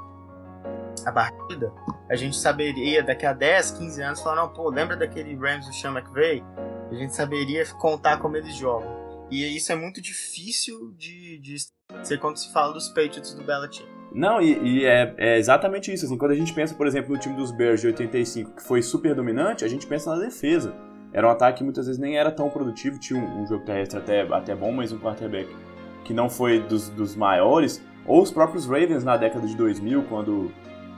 a partida, a gente saberia daqui a 10, 15 anos falar, não, pô, lembra daquele Rams do Sean McVay? A gente saberia contar como eles jogam. E isso é muito difícil de, de ser quando se fala dos Patriots do Belichick. Não, e, e é, é, exatamente isso. Assim, quando a gente pensa, por exemplo, no time dos Bears de 85, que foi super dominante, a gente pensa na defesa. Era um ataque que muitas vezes nem era tão produtivo, tinha um, um jogo terrestre até, até bom, mas um quarterback que não foi dos, dos maiores. Ou os próprios Ravens na década de 2000, quando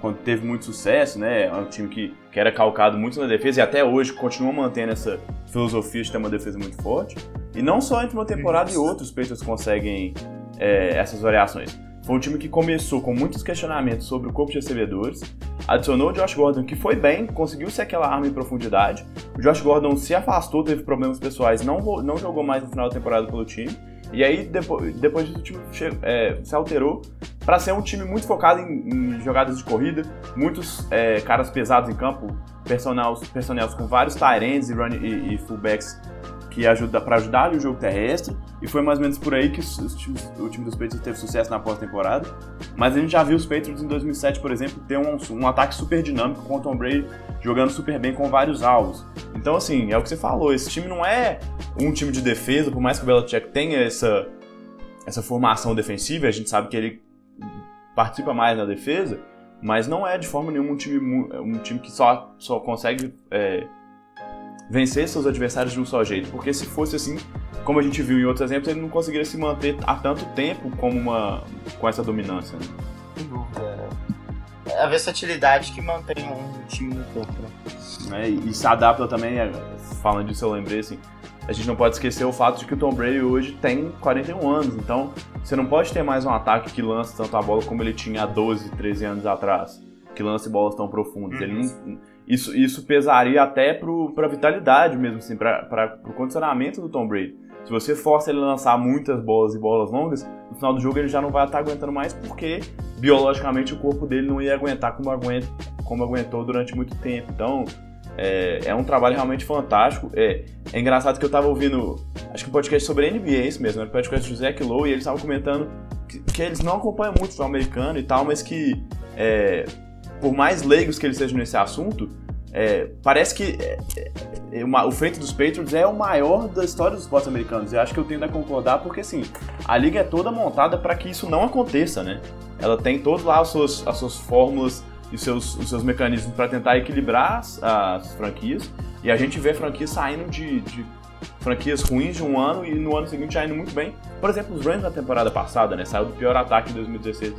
quando teve muito sucesso, né? É um time que, que era calcado muito na defesa e até hoje continua mantendo essa filosofia de ter uma defesa muito forte. E não só entre uma temporada e outra os Patriots conseguem é, essas variações. Foi um time que começou com muitos questionamentos sobre o corpo de recebedores, adicionou o Josh Gordon, que foi bem, conseguiu ser aquela arma em profundidade. O Josh Gordon se afastou, teve problemas pessoais, não, não jogou mais no final da temporada pelo time. E aí, depois, depois disso, o time é, se alterou para ser um time muito focado em, em jogadas de corrida, muitos é, caras pesados em campo, personagens personagens com vários tight e, run, e, e fullbacks que ajuda para ajudar o jogo terrestre. E foi mais ou menos por aí que o time dos Patriots teve sucesso na pós-temporada. Mas a gente já viu os Patriots em 2007, por exemplo, ter um, um ataque super dinâmico com o Tom Brady jogando super bem com vários alvos. Então, assim, é o que você falou, esse time não é um time de defesa, por mais que o Belichick tenha essa, essa formação defensiva, a gente sabe que ele participa mais na defesa, mas não é de forma nenhuma um time, um time que só, só consegue é, vencer seus adversários de um só jeito. Porque se fosse assim, como a gente viu em outros exemplos, ele não conseguiria se manter há tanto tempo como uma, com essa dominância. Né? Sem dúvida. É a versatilidade que mantém um time no topo. Né? É, e se adapta também, é, falando disso eu lembrei assim, a gente não pode esquecer o fato de que o Tom Brady hoje tem 41 anos, então você não pode ter mais um ataque que lança tanto a bola como ele tinha há 12, 13 anos atrás, que lance bolas tão profundas. Uhum. Ele não, isso, isso pesaria até para a vitalidade mesmo, assim, para o condicionamento do Tom Brady. Se você força ele a lançar muitas bolas e bolas longas, no final do jogo ele já não vai estar aguentando mais porque biologicamente o corpo dele não ia aguentar como, aguenta, como aguentou durante muito tempo. Então, é, é um trabalho realmente fantástico. É, é engraçado que eu estava ouvindo, acho que um podcast sobre NBA, isso mesmo, era um podcast do Zach Lowe, e eles estavam comentando que, que, eles não acompanham muito o futebol americano e tal, mas que, é, por mais leigos que eles sejam nesse assunto, é, parece que é, é, uma, o feito dos Patriots é o maior da história dos esportes americanos. Eu acho que eu tendo a concordar porque, assim, a liga é toda montada para que isso não aconteça, né? Ela tem todas lá as suas, as suas fórmulas e seus, os seus mecanismos para tentar equilibrar as, as, franquias. E a gente vê franquias saindo de, de, franquias ruins de um ano e no ano seguinte já indo muito bem. Por exemplo, os Rams na temporada passada, né? Saiu do pior ataque em 2016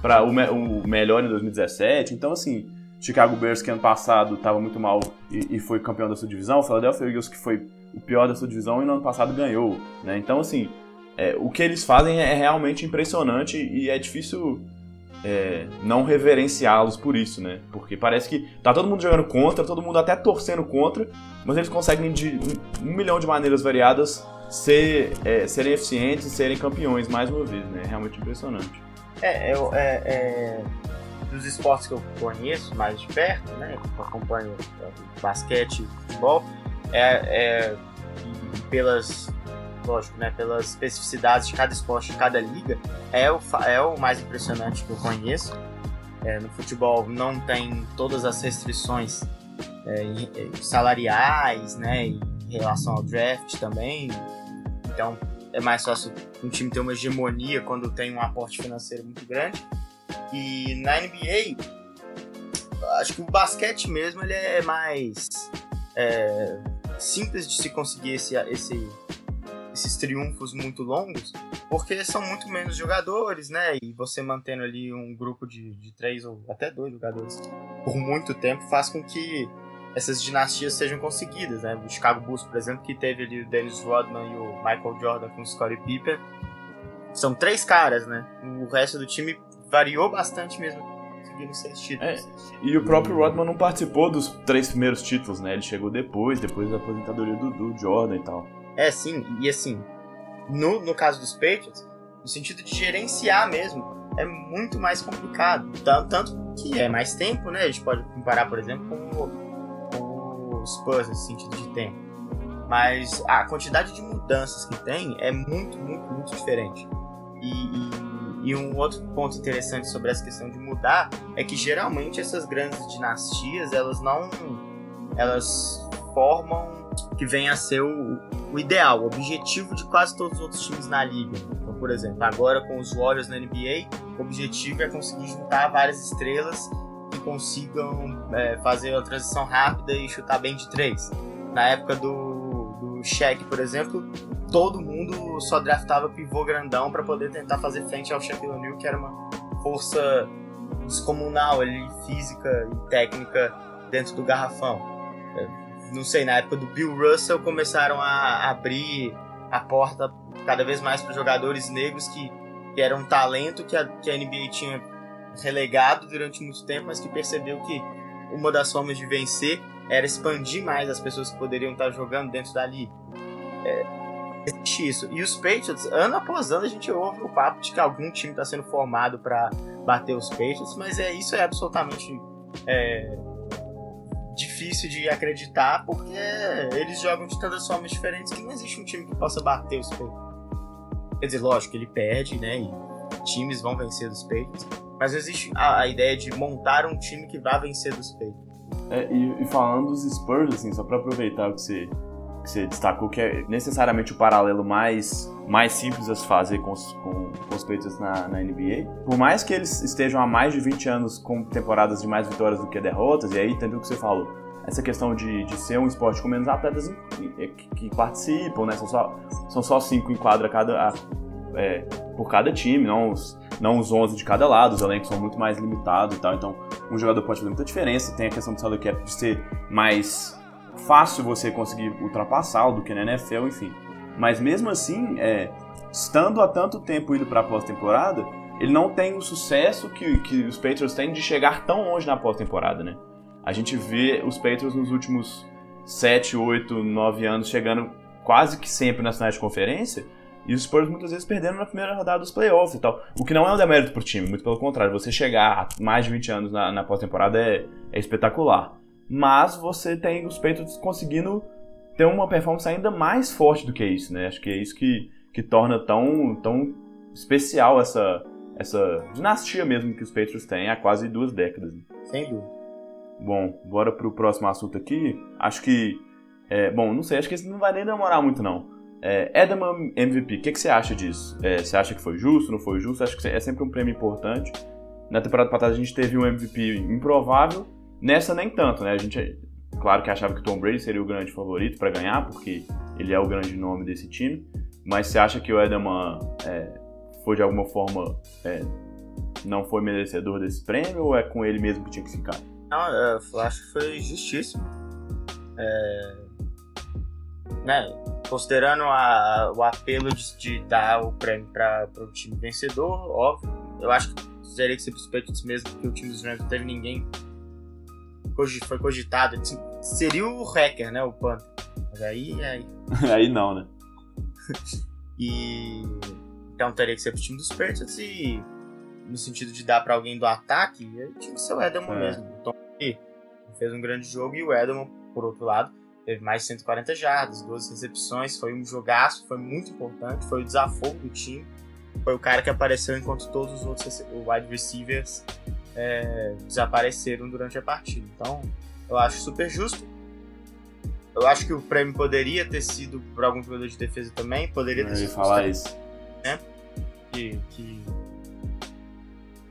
para o, me, o melhor em 2017. Então, assim, Chicago Bears que ano passado estava muito mal e, e, foi campeão da sua divisão. Philadelphia Eagles que foi o pior da sua divisão e no ano passado ganhou, né? Então, assim, é, o que eles fazem é realmente impressionante e é difícil é, não reverenciá-los por isso, né? Porque parece que tá todo mundo jogando contra, todo mundo até torcendo contra, mas eles conseguem de um, um milhão de maneiras variadas ser, é, serem eficientes e serem campeões mais uma vez, né? É realmente impressionante. É, eu, é, é, dos esportes que eu conheço mais de perto, né? Que eu acompanho basquete e futebol, é, é pelas lógico, né, pelas especificidades de cada esporte, de cada liga, é o, é o mais impressionante que eu conheço. É, no futebol não tem todas as restrições é, salariais, né, em relação ao draft também. Então é mais fácil um time ter uma hegemonia quando tem um aporte financeiro muito grande. E na NBA, acho que o basquete mesmo ele é mais é, simples de se conseguir esse, esse esses triunfos muito longos, porque são muito menos jogadores, né? E você mantendo ali um grupo de, de três ou até dois jogadores por muito tempo faz com que essas dinastias sejam conseguidas, né? O Chicago Bulls, por exemplo, que teve ali o Dennis Rodman e o Michael Jordan com o Scottie Pippen, são três caras, né? O resto do time variou bastante mesmo conseguindo seis títulos. É, e o próprio Rodman não participou dos três primeiros títulos, né? Ele chegou depois, depois da aposentadoria do, do Jordan e tal. É, sim, e assim, no, no caso dos Patriots, no sentido de gerenciar mesmo, é muito mais complicado. Tanto, tanto que é mais tempo, né? A gente pode comparar, por exemplo, com Spurs nesse sentido de tempo. Mas a quantidade de mudanças que tem é muito, muito, muito diferente. E, e, e, um outro ponto interessante sobre essa questão de mudar é que geralmente essas grandes dinastias elas não elas formam que vem a ser o, o ideal, o objetivo de quase todos os outros times na liga. Então, por exemplo, agora com os Warriors na NBA, o objetivo é conseguir juntar várias estrelas que consigam é, fazer a transição rápida e chutar bem de três. Na época do, do Shaq, por exemplo, todo mundo só draftava pivô grandão para poder tentar fazer frente ao Shaquille O'Neal, que era uma força descomunal ali, física e técnica dentro do garrafão. É, não sei, na época do Bill Russell começaram a abrir a porta cada vez mais para jogadores negros que, que eram um talento que a, que a NBA tinha relegado durante muito tempo, mas que percebeu que uma das formas de vencer era expandir mais as pessoas que poderiam estar jogando dentro da liga. É, isso. E os Patriots, ano após ano, a gente ouve o papo de que algum time está sendo formado para bater os Patriots, mas é isso é absolutamente é, difícil de acreditar, porque eles jogam de tantas formas diferentes que não existe um time que possa bater os Patriots. Quer dizer, lógico, ele perde, né? E times vão vencer os Patriots, mas existe a, a, ideia de montar um time que vá vencer dos Patriots. É, e, e, falando dos Spurs, assim, só para aproveitar o que você, que você destacou, que é necessariamente o paralelo mais, mais simples a se fazer com os, com, com os na, na, NBA. Por mais que eles estejam há mais de 20 anos com temporadas de mais vitórias do que derrotas, e aí entendeu o que você falou, essa questão de, de ser um esporte com menos atletas que, que participam, né? São só, são só cinco em quadra cada, é, por cada time, não os, não os 11 de cada lado, os elencos são muito mais limitados e tal, então um jogador pode fazer muita diferença. Tem a questão do salary cap de ser mais fácil você conseguir ultrapassar do que na NFL, enfim. Mas mesmo assim, é, estando há tanto tempo indo para a pós-temporada, ele não tem o sucesso que, que os Patriots têm de chegar tão longe na pós-temporada, né? A gente vê os Patriots nos últimos 7, 8, 9 anos chegando quase que sempre nas finais de conferência, e os Spurs muitas vezes perdendo na primeira rodada dos playoffs e tal. O que não é um demérito pro time, muito pelo contrário. Você chegar a mais de 20 anos na, na pós-temporada é, é, espetacular. Mas você tem os Patriots conseguindo ter uma performance ainda mais forte do que isso, né? Acho que é isso que, que torna tão, tão especial essa, essa dinastia mesmo que os Patriots têm há quase duas décadas. Né? Sem dúvida. Bom, bora pro próximo assunto aqui. Acho que. É, bom, não sei, acho que esse não vai nem demorar muito não. É, Edelman MVP, o que, que, você acha disso? É, você acha que foi justo, não foi justo? Acho que é sempre um prêmio importante. Na temporada passada a gente teve um MVP improvável, nessa nem tanto, né? A gente, claro que achava que Tom Brady seria o grande favorito para ganhar, porque ele é o grande nome desse time. Mas você acha que o Edelman é, foi de alguma forma é, não foi merecedor desse prêmio ou é com ele mesmo que tinha que ficar? Não, eu acho que foi justíssimo. É, né, considerando a, o apelo de, de, dar o prêmio para o time vencedor, óbvio, eu acho que teria que ser Patriots mesmo, porque o time dos Rams não teve ninguém foi cogitado. Seria o Hacker, né, o Panther. Mas aí, aí... *laughs* aí não, né? *laughs* e então teria que ser pro time dos Patriots e no sentido de dar para alguém do ataque, tinha que ser o Edelman é. mesmo. O Tom fez um grande jogo e o Edelman, por outro lado, teve mais de 140 jardas, duas recepções, foi um jogaço, foi muito importante, foi o desafogo do time, foi o cara que apareceu enquanto todos os outros wide receivers é, desapareceram durante a partida. Então, eu acho super justo. Eu acho que o prêmio poderia ter sido para algum jogador de defesa também, poderia ter sido. falar isso. Né? Que, que,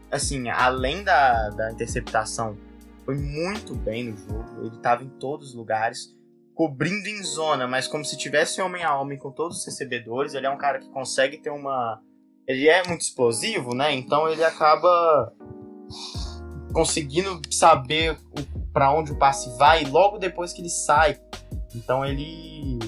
assim, além da, da interceptação, foi muito bem no jogo. Ele estava em todos os lugares cobrindo em zona, mas como se tivesse homem a homem com todos os recebedores. Ele é um cara que consegue ter uma. Ele é muito explosivo, né? Então ele acaba conseguindo saber para onde o passe vai logo depois que ele sai. Então ele.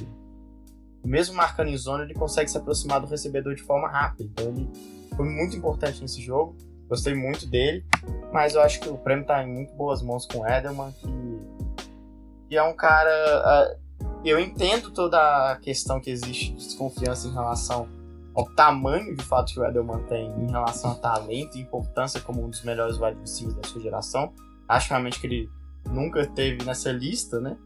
Mesmo marcando em zona, ele consegue se aproximar do recebedor de forma rápida. Então ele foi muito importante nesse jogo. Gostei muito dele. Mas eu acho que o prêmio está em muito boas mãos com o Edelman, que e é um cara. Uh, eu entendo toda a questão que existe de desconfiança em relação ao tamanho de fato que o Edelman tem em relação a talento e importância como um dos melhores wide receivers da sua geração. Acho realmente que ele nunca teve nessa lista, né?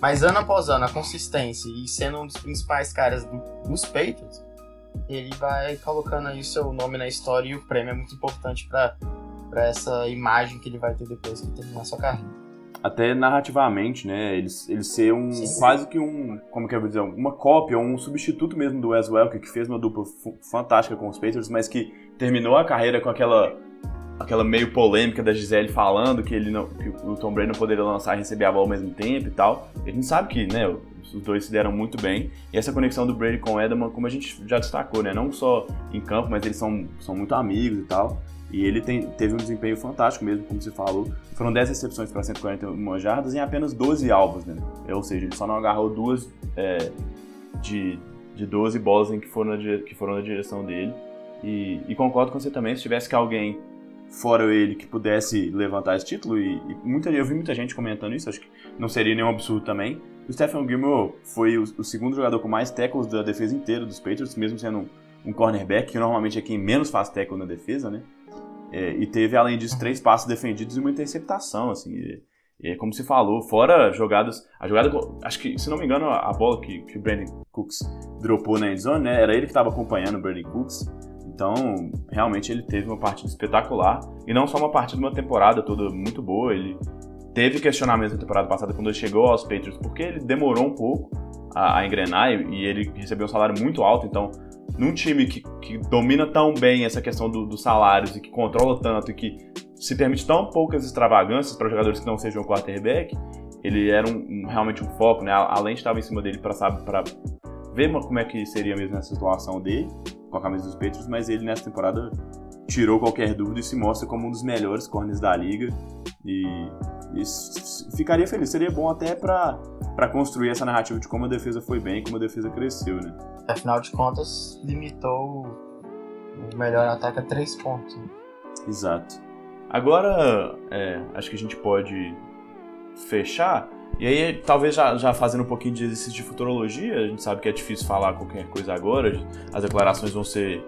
Mas ano após ano, a consistência e sendo um dos principais caras do, dos Patriots, ele vai colocando aí seu nome na história e o prêmio é muito importante para essa imagem que ele vai ter depois que terminar sua carreira até narrativamente, né? Ele, ele ser um Sim. quase que um, como que eu vou dizer, uma cópia, um substituto mesmo do Wes Welker, que fez uma dupla fantástica com os Patriots, mas que terminou a carreira com aquela aquela meio polêmica da Gisele falando que ele não, que o Tom Brady não poderia lançar e receber a bola ao mesmo tempo e tal. A gente sabe que, né, os dois se deram muito bem. E essa conexão do Brady com o Edelman, como a gente já destacou, né, não só em campo, mas eles são, são muito amigos e tal. E ele tem, teve um desempenho fantástico mesmo, como você falou. Foram 10 recepções para 141 jardas em apenas 12 alvos, né? Ou seja, ele só não agarrou duas é, de, de 12 bolas em que foram, na, que foram na direção dele. E, e, concordo com você também, se tivesse que alguém fora ele que pudesse levantar esse título, e, e, muita, eu vi muita gente comentando isso, acho que não seria nenhum absurdo também. O Stephen Gilmore foi o, o segundo jogador com mais tackles da defesa inteira dos Patriots, mesmo sendo um, um cornerback, que normalmente é quem menos faz tackle na defesa, né? É, e teve, além disso, três passos defendidos e uma interceptação, assim. E, e como se falou, fora jogadas. A jogada, acho que, se não me engano, a, bola que, que o Brandon Cooks dropou na endzone, né? Era ele que estava acompanhando o Brandon Cooks. Então, realmente ele teve uma partida espetacular. E não só uma partida, uma temporada toda muito boa. Ele teve questionamento na temporada passada quando ele chegou aos Patriots, porque ele demorou um pouco a, a engrenar e, e ele recebeu um salário muito alto. Então, num time que, que domina tão bem essa questão do, dos salários e que controla tanto e que se permite tão poucas extravagâncias para jogadores que não sejam quarterback, ele era um, um, realmente um foco, né? A lente estava em cima dele para saber para ver como é que seria mesmo essa situação dele com a camisa dos Patriots, mas ele nessa temporada tirou qualquer dúvida e se mostra como um dos melhores corners da liga e, e ficaria feliz. Seria bom até para construir essa narrativa de como a defesa foi bem, como a defesa cresceu, né? Afinal de contas, limitou o melhor ataque a três pontos. Exato. Agora, é, acho que a gente pode fechar. E aí, talvez já, já fazendo um pouquinho de exercício de futurologia, a gente sabe que é difícil falar qualquer coisa agora, as declarações vão ser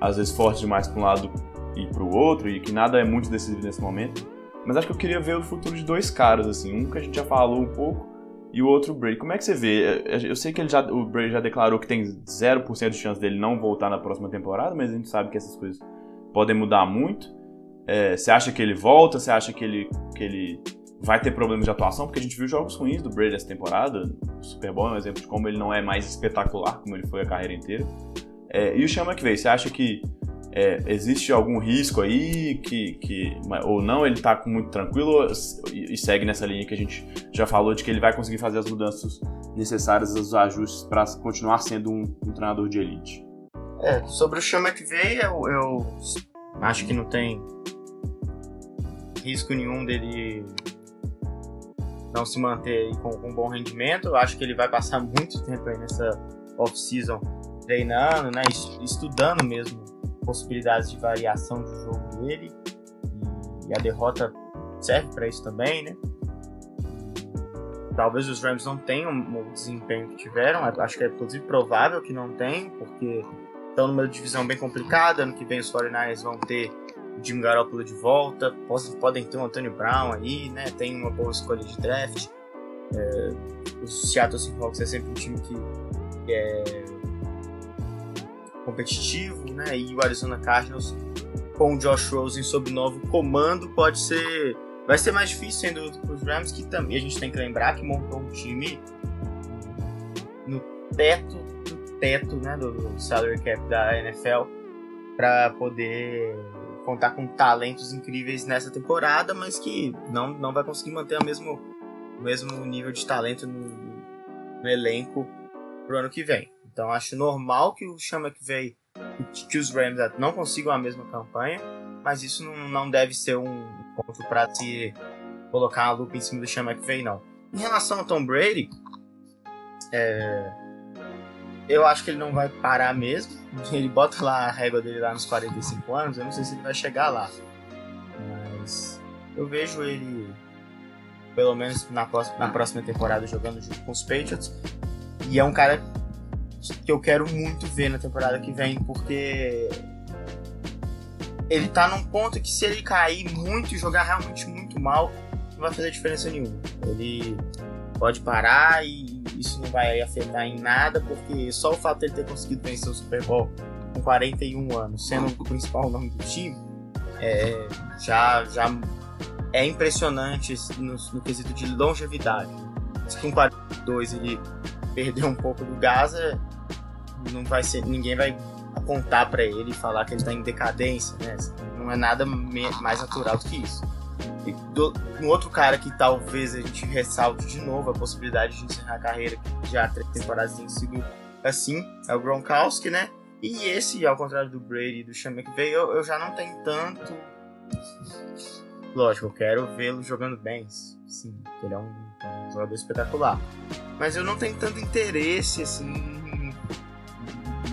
às vezes fortes demais para um lado e para o outro, e que nada é muito decisivo nesse momento. Mas acho que eu queria ver o futuro de dois caras, assim, um que a gente já falou um pouco, e o outro, o Brady. Como é que você vê? É, é, eu sei que ele já, o Brady já declarou que tem 0% de chance dele não voltar na próxima temporada, mas a gente sabe que essas coisas podem mudar muito. É, você acha que ele volta? Você acha que ele, que ele vai ter problemas de atuação? Porque a gente viu jogos ruins do Brady essa temporada. O Super Bowl é um exemplo de como ele não é mais espetacular como ele foi a carreira inteira. É, e o Chama que veio, você acha que é, existe algum risco aí que, que ou não ele está muito tranquilo e segue nessa linha que a gente já falou de que ele vai conseguir fazer as mudanças necessárias, os ajustes para continuar sendo um, um, treinador de elite. É, sobre o Chama que veio, eu, eu acho que não tem risco nenhum dele não se manter com, com bom rendimento. Eu acho que ele vai passar muito tempo aí nessa off-season treinando, né, estudando mesmo possibilidades de variação do jogo dele. E a derrota serve para isso também, né? Talvez os Rams não tenham o desempenho que tiveram, acho que é inclusive provável que não tenham, porque estão numa divisão bem complicada. Ano que vem os 49ers vão ter o Jim Garoppolo de volta, podem ter o Antônio Brown aí, né? Tem uma boa escolha de draft. É, o Seattle Seahawks é sempre um time que, é competitivo, né? E o Arizona Cardinals com o Josh Rosen sob novo comando pode ser vai ser mais difícil sendo os Rams que também a gente tem que lembrar que montou um time no teto do teto, né, do salary cap da NFL para poder contar com talentos incríveis nessa temporada, mas que não, não vai conseguir manter a mesmo o mesmo nível de talento no, no elenco pro ano que vem. Então acho normal que o Chama que veio que os Rams não consigam a mesma campanha, mas isso não, deve ser um ponto para se colocar a lupa em cima do Chama que veio não. Em relação ao Tom Brady, é, eu acho que ele não vai parar mesmo. *laughs* Ele bota lá a régua dele lá nos 45 anos, eu não sei se ele vai chegar lá. Mas eu vejo ele, pelo menos na próxima temporada, jogando junto com os Patriots. E é um cara que eu quero muito ver na temporada que vem, porque ele tá num ponto que se ele cair muito e jogar realmente muito mal, não vai fazer diferença nenhuma. Ele pode parar e isso não vai afetar em nada, porque só o fato de ele ter conseguido vencer o Super Bowl com 41 anos, sendo o principal nome do time, é, já, já é impressionante no, no quesito de longevidade. Se com 42 ele perdeu um pouco do Gaza, não vai ser, ninguém vai apontar para ele e falar que ele está em decadência, né? Não é nada mais natural do que isso. E do, um outro cara que talvez a gente ressalte de novo a possibilidade de encerrar a carreira, já três temporadas tem sido assim, é o Gronkowski, né? E esse, ao contrário do Brady e do Sean McVay, eu, eu já não tenho tanto. Lógico, eu quero vê-lo jogando bem, sim, ele é um, um jogador espetacular. Mas eu não tenho tanto interesse, assim,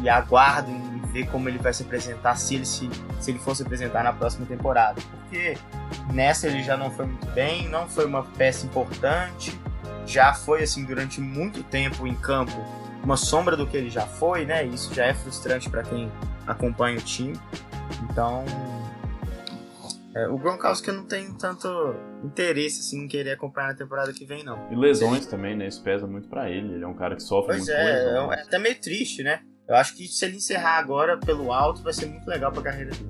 e aguardo em ver como ele vai se apresentar se ele se, se ele for se apresentar na próxima temporada. Porque nessa ele já não foi muito bem, não foi uma peça importante, já foi assim durante muito tempo em campo uma sombra do que ele já foi, né? Isso já é frustrante para quem acompanha o time. Então, é, o Gronkowski não tem tanto interesse assim, em querer acompanhar na temporada que vem, não. E lesões também, né? Isso pesa muito para ele. Ele é um cara que sofre pois muito é, com é, é até meio triste, né? Eu acho que se ele encerrar agora pelo alto, vai ser muito legal pra carreira dele.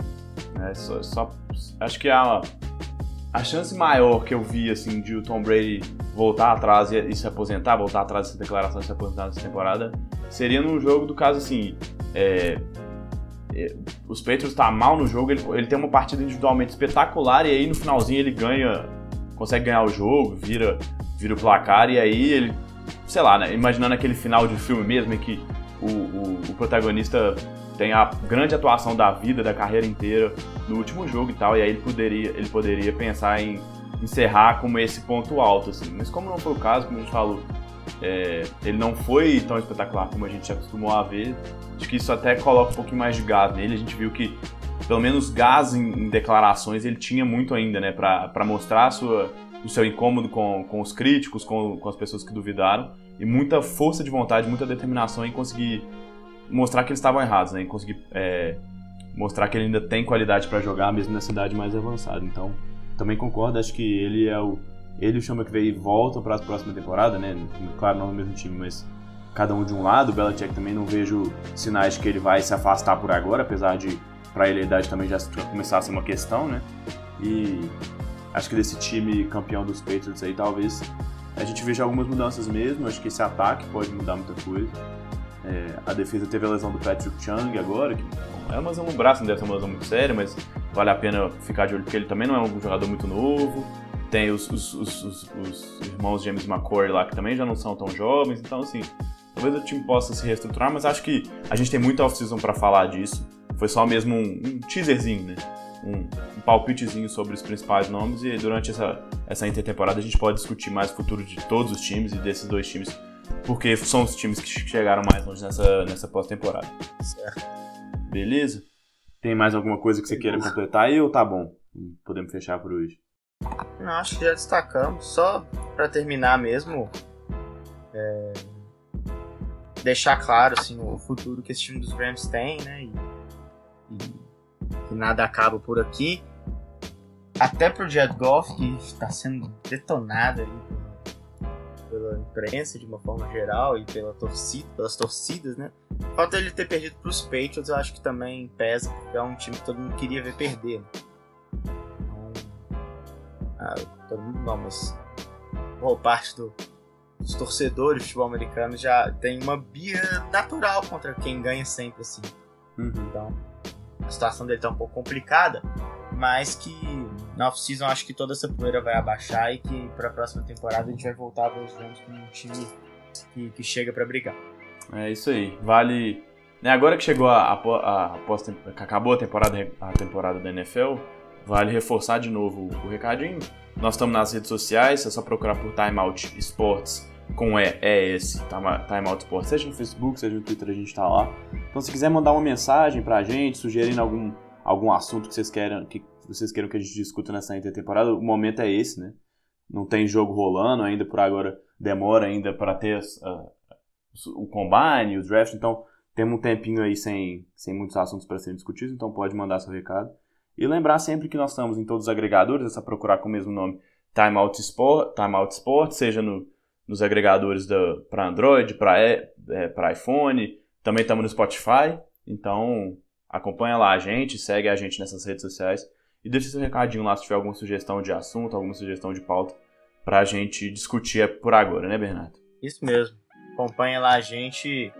É, só, só acho que a, a chance maior que eu vi, assim, de o Tom Brady voltar atrás e, e se aposentar, voltar atrás dessa declaração de se aposentar nessa temporada, seria num jogo do caso, assim, é, os Patriots tá mal no jogo, ele, ele tem uma partida individualmente espetacular e aí no finalzinho ele ganha, consegue ganhar o jogo, vira, vira o placar e aí ele, sei lá, né, imaginando aquele final de filme mesmo em que o, o, o, protagonista tem a grande atuação da vida, da carreira inteira no último jogo e tal, e aí ele poderia, ele poderia pensar em encerrar como esse ponto alto, assim. Mas como não foi o caso, como a gente falou, é, ele não foi tão espetacular como a gente acostumou a ver, acho que isso até coloca um pouquinho mais de gás nele, a gente viu que pelo menos gás em, em declarações ele tinha muito ainda, né, para mostrar sua, o seu incômodo com, com os críticos, com, com as pessoas que duvidaram, e muita força de vontade, muita determinação em conseguir mostrar que eles estavam errados, né? Em conseguir é, mostrar que ele ainda tem qualidade para jogar, mesmo nessa idade mais avançada. Então, também concordo, acho que ele é o. Ele e o Sean McVay voltam para a próxima temporada, né? Claro, não no mesmo time, mas cada um de um lado. O Belichick também não vejo sinais que ele vai se afastar por agora, apesar de para ele a idade também já começar a ser uma questão, né? E acho que desse time campeão dos Patriots aí, talvez a gente veja algumas mudanças mesmo, acho que esse ataque pode mudar muita coisa. É, a defesa teve a lesão do Patrick Chung agora, que é uma lesão no braço, não deve ser uma lesão muito séria, mas vale a pena ficar de olho porque ele também não é um jogador muito novo. Tem os, os, os, os irmãos James McCoy lá que também já não são tão jovens, então assim, talvez o time possa se reestruturar, mas acho que a gente tem muita off-season para falar disso. Foi só mesmo um, um teaserzinho, né? um, um palpitezinho sobre os principais nomes e durante essa, essa intertemporada a gente pode discutir mais o futuro de todos os times e desses dois times, porque são os times que chegaram mais longe nessa, nessa pós-temporada. Certo. Beleza? Tem mais alguma coisa que você queira completar aí ou tá bom? Podemos fechar por hoje. Não, acho que já destacamos. Só para terminar mesmo, é... deixar claro assim, o futuro que esse time dos Rams tem, né? E, e que nada acaba por aqui. Até pro Jet Golf, que está sendo detonado ali pela imprensa de uma forma geral e pela torcida, pelas torcidas, né? O fato dele ter perdido para os Patriots eu acho que também pesa, porque é um time que todo mundo queria ver perder. Ah, todo mundo não, mas boa parte do, dos torcedores do futebol americano já tem uma birra natural contra quem ganha sempre assim. Uhum. Então, a situação dele tá um pouco complicada. mas que na off-season acho que toda essa poeira vai abaixar e que para a próxima temporada a gente vai voltar a ver os Rams como um time que, que chega para brigar. É isso aí. Vale. Né, agora que chegou a, a, a, a acabou a temporada, a temporada da NFL, vale reforçar de novo o recadinho. Nós estamos nas redes sociais, é só procurar por Timeout Sports com E, é esse, Timeout Sports, seja no Facebook, seja no Twitter, a gente está lá. Então se quiser mandar uma mensagem pra gente, sugerindo algum, algum assunto que vocês queiram que vocês queiram que a gente discuta nessa intertemporada, o momento é esse, né? Não tem jogo rolando ainda por agora, demora ainda para ter uh, o combine, o draft, então temos um tempinho aí sem, sem muitos assuntos para serem discutidos, então pode mandar seu recado. E lembrar sempre que nós estamos em todos os agregadores, é só procurar com o mesmo nome Timeout Sport, Timeout Sport seja no, nos agregadores para Android, para é, iPhone, também estamos no Spotify, então acompanha lá a gente, segue a gente nessas redes sociais e deixa seu recadinho lá se tiver alguma sugestão de assunto, alguma sugestão de pauta para a gente discutir por agora, né, Bernardo? Isso mesmo. Acompanha lá a gente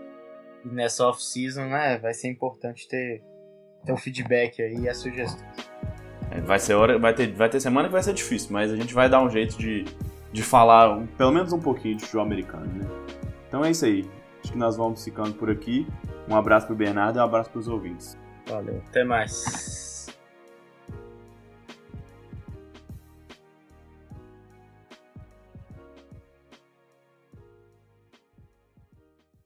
nessa off-season, né? Vai ser importante ter ter um feedback aí e as sugestões. É, vai ser hora, vai ter, vai ter semana que vai ser difícil, mas a gente vai dar um jeito de, de falar um, pelo menos um pouquinho de futebol americano, né? Então é isso aí. Acho que nós vamos ficando por aqui. Um abraço pro Bernardo e um abraço pros ouvintes. Valeu, até mais.